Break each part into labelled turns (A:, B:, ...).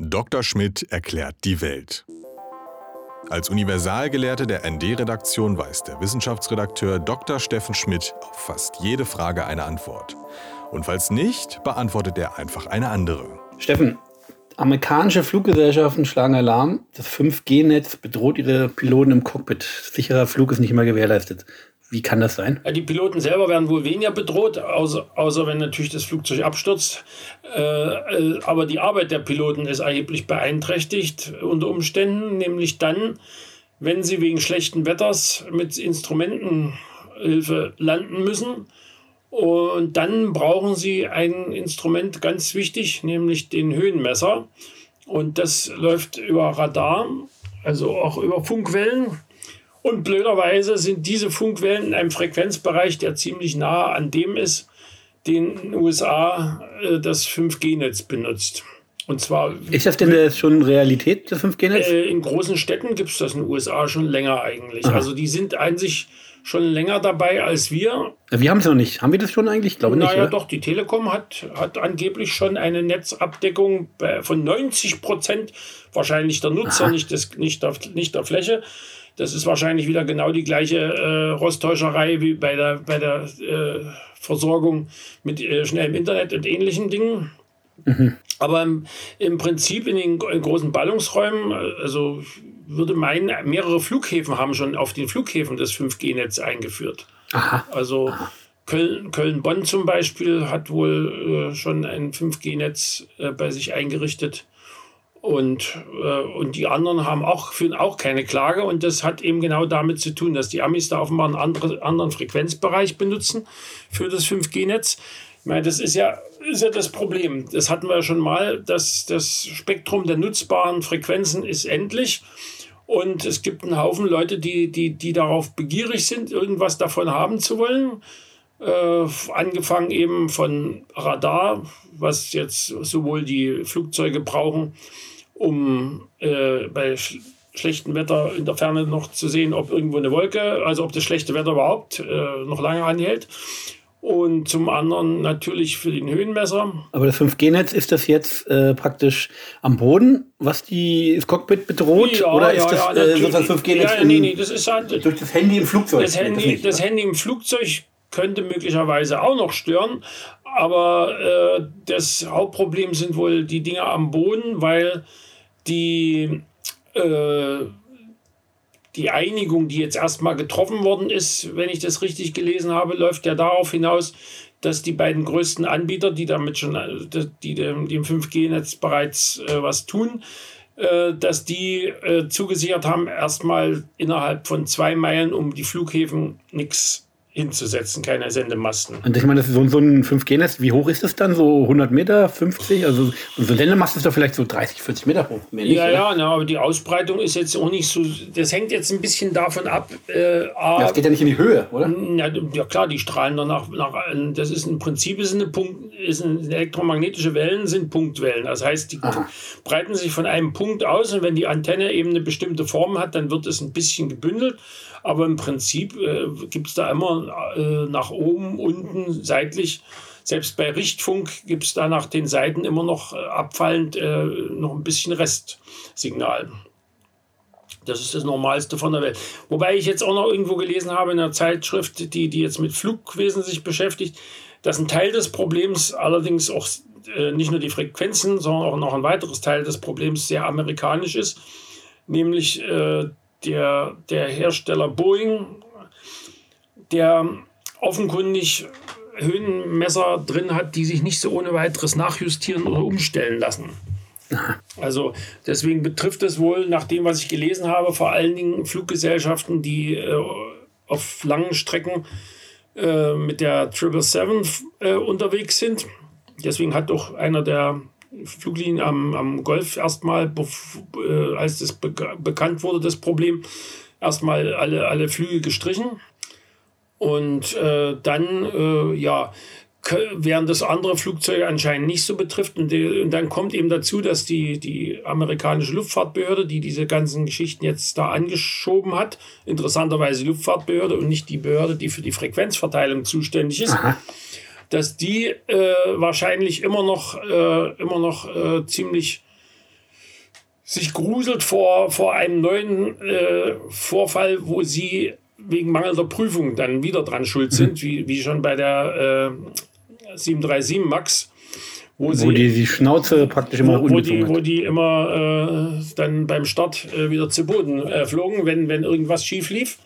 A: Dr. Schmidt erklärt die Welt. Als Universalgelehrte der ND-Redaktion weiß der Wissenschaftsredakteur Dr. Steffen Schmidt auf fast jede Frage eine Antwort. Und falls nicht, beantwortet er einfach eine andere.
B: Steffen, amerikanische Fluggesellschaften schlagen Alarm. Das 5G-Netz bedroht ihre Piloten im Cockpit. Sicherer Flug ist nicht immer gewährleistet. Wie kann das sein?
C: Die Piloten selber werden wohl weniger bedroht, außer, außer wenn natürlich das Flugzeug abstürzt. Äh, äh, aber die Arbeit der Piloten ist erheblich beeinträchtigt unter Umständen, nämlich dann, wenn sie wegen schlechten Wetters mit Instrumentenhilfe landen müssen. Und dann brauchen sie ein Instrument ganz wichtig, nämlich den Höhenmesser. Und das läuft über Radar, also auch über Funkwellen. Und blöderweise sind diese Funkwellen in einem Frequenzbereich, der ziemlich nah an dem ist, den in den USA das 5G-Netz benutzt. Und zwar.
B: Ist das denn mit, schon Realität, das 5G-Netz?
C: Äh, in großen Städten gibt es das in den USA schon länger eigentlich. Aha. Also die sind an sich schon länger dabei als wir.
B: Wir haben es noch nicht. Haben wir das schon eigentlich? Ich glaube
C: naja,
B: nicht. Naja,
C: doch, die Telekom hat, hat angeblich schon eine Netzabdeckung von 90 Prozent, wahrscheinlich der Nutzer, nicht, des, nicht, der, nicht der Fläche. Das ist wahrscheinlich wieder genau die gleiche äh, Rosttäuscherei wie bei der, bei der äh, Versorgung mit äh, schnellem Internet und ähnlichen Dingen. Mhm. Aber im, im, Prinzip in den in großen Ballungsräumen, also würde meinen, mehrere Flughäfen haben schon auf den Flughäfen das 5G-Netz eingeführt. Aha. Also Aha. Köln, Köln-Bonn zum Beispiel hat wohl äh, schon ein 5G-Netz äh, bei sich eingerichtet. Und, äh, und die anderen haben auch, führen auch keine Klage. Und das hat eben genau damit zu tun, dass die Amis da offenbar einen andere, anderen Frequenzbereich benutzen für das 5G-Netz. Meine, das ist ja, ist ja das Problem. Das hatten wir ja schon mal, dass das Spektrum der nutzbaren Frequenzen ist endlich. Und es gibt einen Haufen Leute, die, die, die darauf begierig sind, irgendwas davon haben zu wollen. Äh, angefangen eben von Radar, was jetzt sowohl die Flugzeuge brauchen, um äh, bei sch schlechtem Wetter in der Ferne noch zu sehen, ob irgendwo eine Wolke, also ob das schlechte Wetter überhaupt äh, noch lange anhält. Und zum anderen natürlich für den Höhenmesser.
B: Aber das 5G-Netz, ist das jetzt äh, praktisch am Boden, was die, das Cockpit bedroht?
C: Ja,
B: oder
C: ja,
B: ist das,
C: ja,
B: äh, das 5G-Netz
C: ja, nee, nee, das ist halt,
B: durch das Handy im Flugzeug?
C: Das Handy, das, das Handy im Flugzeug könnte möglicherweise auch noch stören. Aber äh, das Hauptproblem sind wohl die Dinge am Boden, weil die, äh, die Einigung, die jetzt erstmal getroffen worden ist, wenn ich das richtig gelesen habe, läuft ja darauf hinaus, dass die beiden größten Anbieter, die damit schon, die dem, dem 5G-Netz bereits äh, was tun, äh, dass die äh, zugesichert haben, erstmal innerhalb von zwei Meilen um die Flughäfen nichts hinzusetzen, keine Sendemasten.
B: Und ich meine, das ist so, so ein 5G-Netz, wie hoch ist das dann? So 100 Meter, 50? Also so ein Sendemast ist doch vielleicht so 30, 40 Meter hoch.
C: Nicht, ja, ja, na, aber die Ausbreitung ist jetzt auch nicht so, das hängt jetzt ein bisschen davon ab. Äh,
B: ja, das geht ja nicht in die Höhe, oder?
C: Ja, ja klar, die strahlen danach, nach, das ist im Prinzip ist eine, Punkt, ist eine elektromagnetische Wellen sind Punktwellen. Das heißt, die Aha. breiten sich von einem Punkt aus und wenn die Antenne eben eine bestimmte Form hat, dann wird es ein bisschen gebündelt aber im Prinzip äh, gibt es da immer äh, nach oben, unten, seitlich. Selbst bei Richtfunk gibt es da nach den Seiten immer noch äh, abfallend äh, noch ein bisschen Restsignal. Das ist das Normalste von der Welt. Wobei ich jetzt auch noch irgendwo gelesen habe in einer Zeitschrift, die, die jetzt mit Flugwesen sich beschäftigt, dass ein Teil des Problems allerdings auch äh, nicht nur die Frequenzen, sondern auch noch ein weiteres Teil des Problems sehr amerikanisch ist, nämlich äh, der, der Hersteller Boeing, der offenkundig Höhenmesser drin hat, die sich nicht so ohne weiteres nachjustieren oder umstellen lassen. Also deswegen betrifft es wohl, nach dem, was ich gelesen habe, vor allen Dingen Fluggesellschaften, die äh, auf langen Strecken äh, mit der 777 äh, unterwegs sind. Deswegen hat doch einer der Fluglinien am, am Golf erstmal, äh, als das be bekannt wurde, das Problem, erstmal alle, alle Flüge gestrichen. Und äh, dann, äh, ja, während das andere Flugzeuge anscheinend nicht so betrifft. Und, die, und, dann kommt eben dazu, dass die, die amerikanische Luftfahrtbehörde, die diese ganzen Geschichten jetzt da angeschoben hat, interessanterweise Luftfahrtbehörde und nicht die Behörde, die für die Frequenzverteilung zuständig ist, Aha dass die äh, wahrscheinlich immer noch, äh, immer noch äh, ziemlich sich gruselt vor, vor einem neuen äh, Vorfall, wo sie wegen mangelnder Prüfung dann wieder dran schuld sind, mhm. wie, wie schon bei der äh, 737 MAX.
B: Wo, wo sie, die, die Schnauze praktisch immer
C: wo, wo die, wo die immer äh, dann beim Start äh, wieder zu Boden äh, flogen, wenn, wenn irgendwas schief lief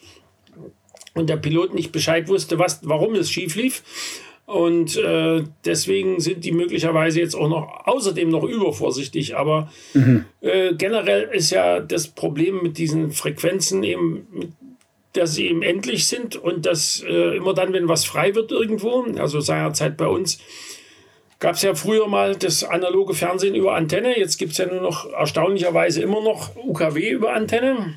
C: und der Pilot nicht Bescheid wusste, was, warum es schief lief. Und äh, deswegen sind die möglicherweise jetzt auch noch außerdem noch übervorsichtig. Aber mhm. äh, generell ist ja das Problem mit diesen Frequenzen eben, dass sie eben endlich sind und dass äh, immer dann, wenn was frei wird irgendwo, also seinerzeit bei uns, gab es ja früher mal das analoge Fernsehen über Antenne. Jetzt gibt es ja nur noch erstaunlicherweise immer noch UKW über Antenne.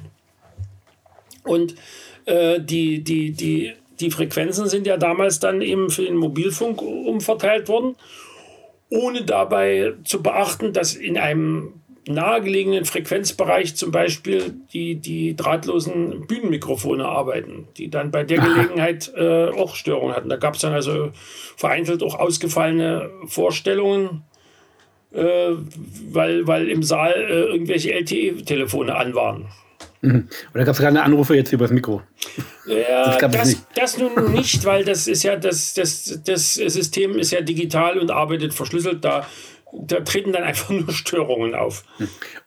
C: Und äh, die, die, die die Frequenzen sind ja damals dann eben für den Mobilfunk umverteilt worden, ohne dabei zu beachten, dass in einem nahegelegenen Frequenzbereich zum Beispiel die, die drahtlosen Bühnenmikrofone arbeiten, die dann bei der Gelegenheit äh, auch Störungen hatten. Da gab es dann also vereinzelt auch ausgefallene Vorstellungen, äh, weil, weil im Saal äh, irgendwelche LTE-Telefone an waren.
B: Mhm. Oder gab es gerade Anrufe jetzt übers Mikro?
C: Ja, das, das, das, nun nicht, weil das ist ja das, das, das System ist ja digital und arbeitet verschlüsselt. Da, da treten dann einfach nur Störungen auf.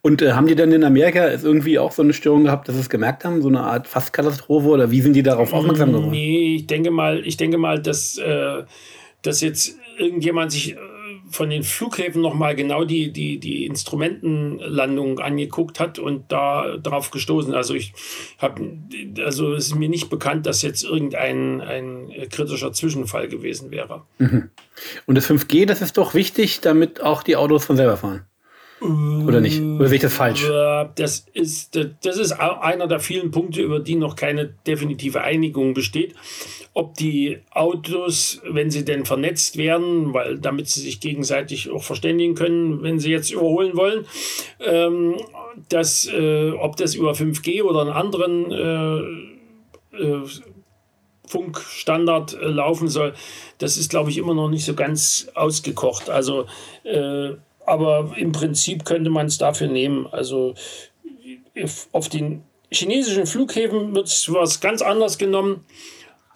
B: Und äh, haben die denn in Amerika irgendwie auch so eine Störung gehabt, dass sie es gemerkt haben, so eine Art Fastkatastrophe oder wie sind die darauf aufmerksam geworden?
C: Nee, ich denke mal, ich denke mal, dass, äh, dass jetzt irgendjemand sich von den Flughäfen nochmal genau die, die, die Instrumentenlandung angeguckt hat und da drauf gestoßen. Also ich habe, also es ist mir nicht bekannt, dass jetzt irgendein ein kritischer Zwischenfall gewesen wäre.
B: Mhm. Und das 5G, das ist doch wichtig, damit auch die Autos von selber fahren. Oder nicht? Oder sehe ich das falsch?
C: Das ist, das ist einer der vielen Punkte, über die noch keine definitive Einigung besteht. Ob die Autos, wenn sie denn vernetzt werden, weil damit sie sich gegenseitig auch verständigen können, wenn sie jetzt überholen wollen, ähm, dass, äh, ob das über 5G oder einen anderen äh, äh, Funkstandard äh, laufen soll, das ist, glaube ich, immer noch nicht so ganz ausgekocht. Also äh, aber im Prinzip könnte man es dafür nehmen. Also auf den chinesischen Flughäfen wird es was ganz anderes genommen.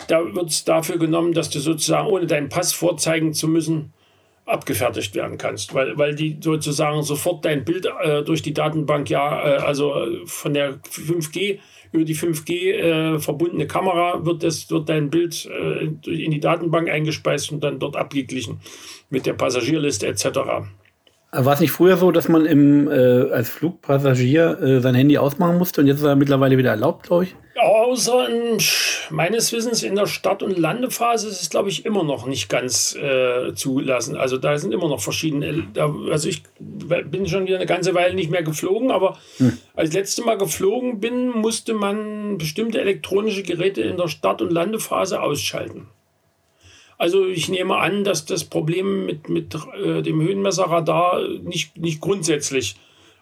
C: Da wird es dafür genommen, dass du sozusagen ohne deinen Pass vorzeigen zu müssen abgefertigt werden kannst, weil, weil die sozusagen sofort dein Bild äh, durch die Datenbank ja, äh, also von der 5G über die 5G äh, verbundene Kamera wird, das, wird dein Bild äh, in die Datenbank eingespeist und dann dort abgeglichen mit der Passagierliste etc.
B: War es nicht früher so, dass man im, äh, als Flugpassagier äh, sein Handy ausmachen musste und jetzt ist er mittlerweile wieder erlaubt, glaube ich?
C: Außer in, meines Wissens in der Start- und Landephase ist es, glaube ich, immer noch nicht ganz äh, zulassen. Also da sind immer noch verschiedene. Also ich bin schon wieder eine ganze Weile nicht mehr geflogen, aber hm. als letzte Mal geflogen bin, musste man bestimmte elektronische Geräte in der Start- und Landephase ausschalten. Also ich nehme an, dass das Problem mit, mit äh, dem Höhenmesserradar nicht, nicht grundsätzlich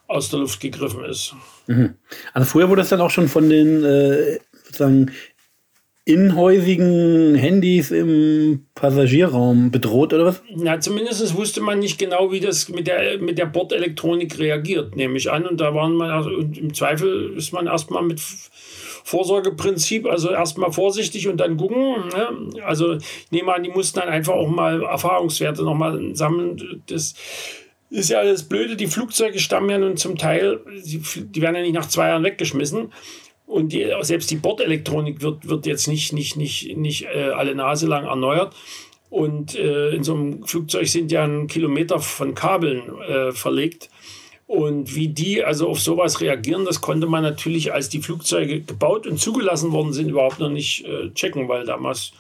C: aus der Luft gegriffen ist.
B: Mhm. Also früher wurde es dann auch schon von den äh, sozusagen inhäusigen Handys im Passagierraum bedroht oder was?
C: Na, zumindest wusste man nicht genau, wie das mit der, mit der Bordelektronik reagiert, nehme ich an. Und da waren man, also im Zweifel ist man erstmal mit Vorsorgeprinzip, also erstmal vorsichtig und dann gucken. Ne? Also ich nehme an, die mussten dann einfach auch mal Erfahrungswerte nochmal sammeln. Das ist ja das Blöde, die Flugzeuge stammen ja nun zum Teil, die, die werden ja nicht nach zwei Jahren weggeschmissen. Und die, selbst die Bordelektronik wird, wird jetzt nicht, nicht, nicht, nicht äh, alle Nase lang erneuert. Und äh, in so einem Flugzeug sind ja ein Kilometer von Kabeln äh, verlegt. Und wie die also auf sowas reagieren, das konnte man natürlich, als die Flugzeuge gebaut und zugelassen worden sind, überhaupt noch nicht äh, checken, weil damals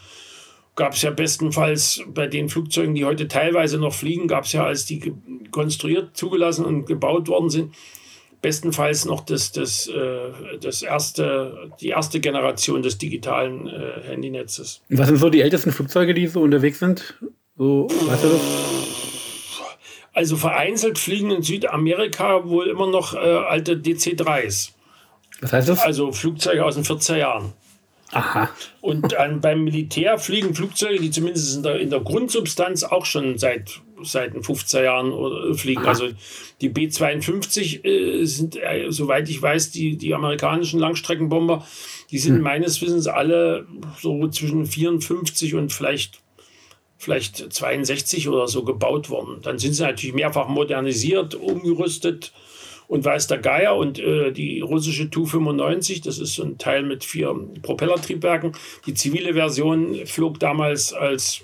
C: gab es ja bestenfalls bei den Flugzeugen, die heute teilweise noch fliegen, gab es ja, als die konstruiert, zugelassen und gebaut worden sind, bestenfalls noch das, das, äh, das erste, die erste Generation des digitalen äh, Handynetzes.
B: Was sind so die ältesten Flugzeuge, die so unterwegs sind? So, weißt du das?
C: Also vereinzelt fliegen in Südamerika wohl immer noch äh, alte DC-3s.
B: Was heißt das?
C: Also Flugzeuge aus den 40er Jahren.
B: Aha.
C: Und an, beim Militär fliegen Flugzeuge, die zumindest in der, in der Grundsubstanz auch schon seit seit den 50er Jahren fliegen. Also die B-52 äh, sind, äh, soweit ich weiß, die, die amerikanischen Langstreckenbomber, die sind hm. meines Wissens alle so zwischen 54 und vielleicht vielleicht 62 oder so gebaut worden. Dann sind sie natürlich mehrfach modernisiert, umgerüstet und weiß der Geier und äh, die russische Tu-95, das ist so ein Teil mit vier Propellertriebwerken. Die zivile Version flog damals als,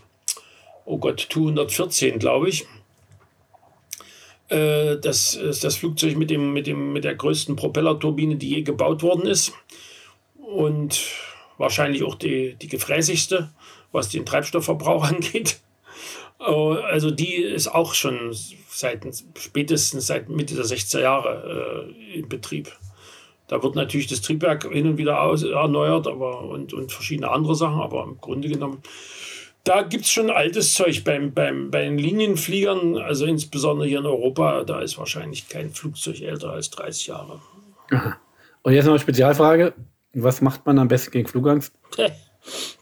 C: oh Gott, Tu-114, glaube ich. Äh, das ist das Flugzeug mit, dem, mit, dem, mit der größten Propellerturbine, die je gebaut worden ist. Und wahrscheinlich auch die, die gefräßigste was den Treibstoffverbrauch angeht. Also die ist auch schon seit spätestens seit Mitte der 60er Jahre äh, in Betrieb. Da wird natürlich das Triebwerk hin und wieder aus, erneuert aber, und, und verschiedene andere Sachen, aber im Grunde genommen, da gibt es schon altes Zeug beim, beim, bei den Linienfliegern, also insbesondere hier in Europa, da ist wahrscheinlich kein Flugzeug älter als 30 Jahre.
B: Aha. Und jetzt noch eine Spezialfrage. Was macht man am besten gegen Flugangst?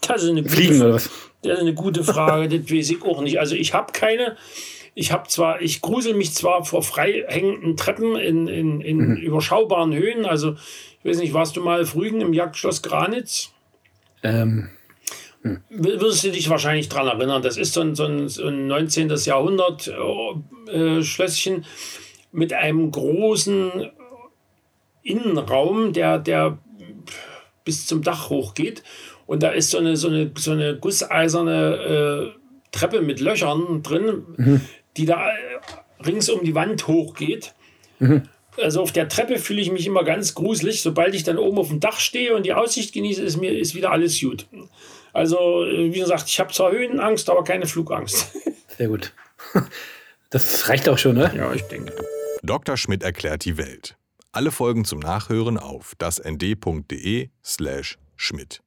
C: Das ist eine gute,
B: Fliegen oder was?
C: Das ist eine gute Frage, das weiß ich auch nicht. Also ich habe keine. Ich habe zwar, ich grusel mich zwar vor frei hängenden Treppen in, in, in mhm. überschaubaren Höhen. Also, ich weiß nicht, warst du mal Frügen im Jagdschloss Granitz? Ähm. Hm. Wirst du dich wahrscheinlich daran erinnern. Das ist so ein, so ein, so ein 19. Jahrhundert äh, Schlösschen mit einem großen Innenraum, der, der bis zum Dach hochgeht. Und da ist so eine, so eine, so eine gusseiserne äh, Treppe mit Löchern drin, mhm. die da äh, rings um die Wand hochgeht. Mhm. Also auf der Treppe fühle ich mich immer ganz gruselig. Sobald ich dann oben auf dem Dach stehe und die Aussicht genieße, ist mir ist wieder alles gut. Also, äh, wie gesagt, ich habe zwar Höhenangst, aber keine Flugangst.
B: Sehr gut. Das reicht auch schon, ne?
C: Ja, ich denke.
A: Dr. Schmidt erklärt die Welt. Alle Folgen zum Nachhören auf dasnd.de slash Schmidt.